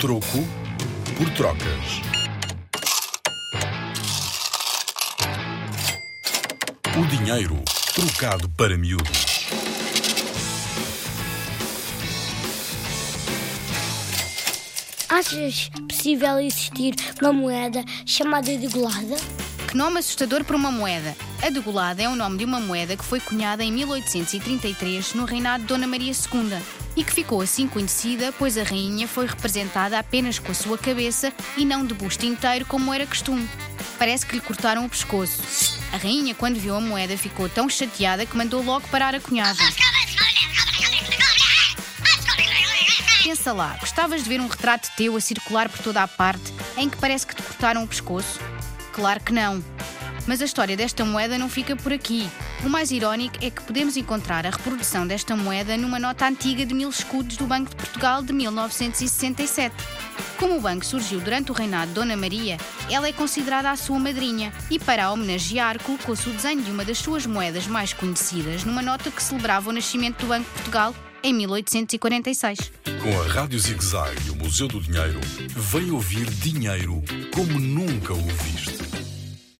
Troco por trocas. O dinheiro trocado para miúdos. Achas possível existir uma moeda chamada degolada? Que nome assustador para uma moeda. A degolada é o nome de uma moeda que foi cunhada em 1833 no reinado de Dona Maria II e que ficou assim conhecida pois a rainha foi representada apenas com a sua cabeça e não de busto inteiro como era costume. Parece que lhe cortaram o pescoço. A rainha, quando viu a moeda, ficou tão chateada que mandou logo parar a cunhagem. Pensa lá, gostavas de ver um retrato teu a circular por toda a parte em que parece que te cortaram o pescoço? Claro que não. Mas a história desta moeda não fica por aqui. O mais irónico é que podemos encontrar a reprodução desta moeda numa nota antiga de mil escudos do Banco de Portugal de 1967. Como o banco surgiu durante o reinado de Dona Maria, ela é considerada a sua madrinha e, para a homenagear, colocou-se o desenho de uma das suas moedas mais conhecidas numa nota que celebrava o nascimento do Banco de Portugal em 1846. Com a Rádio ZigZag e o Museu do Dinheiro, vem ouvir dinheiro como nunca o viste.